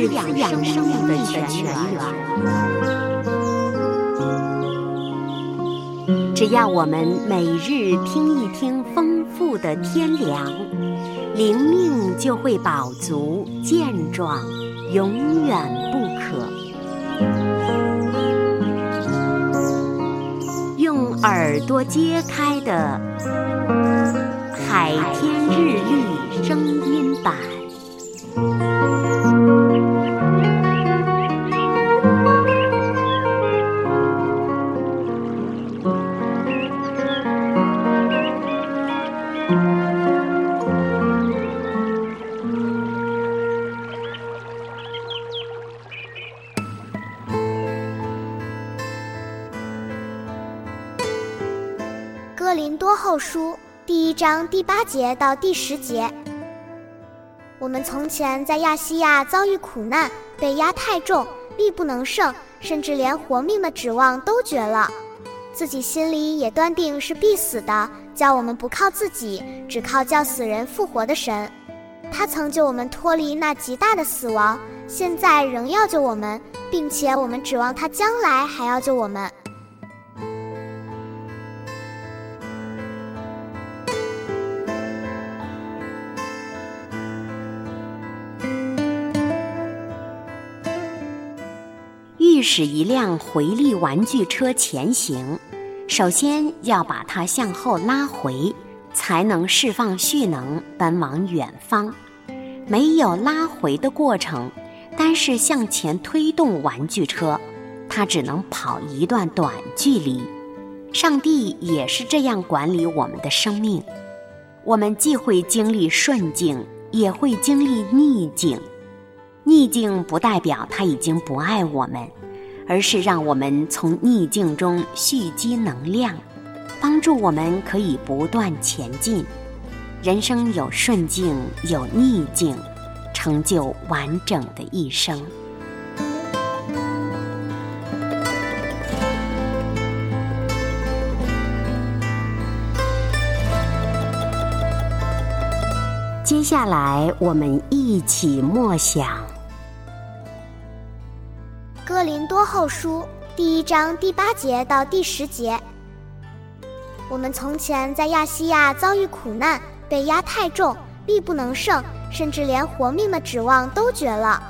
是养养生命的泉源。只要我们每日听一听丰富的天粮，灵命就会饱足健壮，永远不渴。用耳朵揭开的《海哥林多后书第一章第八节到第十节，我们从前在亚细亚遭遇苦难，被压太重，力不能胜，甚至连活命的指望都绝了，自己心里也断定是必死的。叫我们不靠自己，只靠叫死人复活的神。他曾救我们脱离那极大的死亡，现在仍要救我们，并且我们指望他将来还要救我们。使一辆回力玩具车前行，首先要把它向后拉回，才能释放蓄能，奔往远方。没有拉回的过程，单是向前推动玩具车，它只能跑一段短距离。上帝也是这样管理我们的生命，我们既会经历顺境，也会经历逆境。逆境不代表他已经不爱我们。而是让我们从逆境中蓄积能量，帮助我们可以不断前进。人生有顺境，有逆境，成就完整的一生。接下来，我们一起默想。林多后书第一章第八节到第十节，我们从前在亚细亚遭遇苦难，被压太重，力不能胜，甚至连活命的指望都绝了，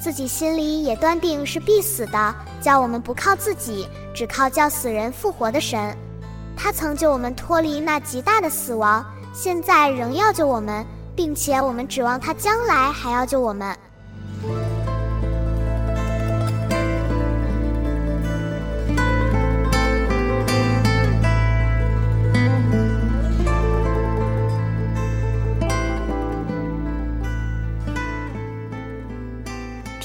自己心里也断定是必死的。叫我们不靠自己，只靠叫死人复活的神。他曾救我们脱离那极大的死亡，现在仍要救我们，并且我们指望他将来还要救我们。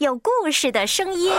有故事的声音。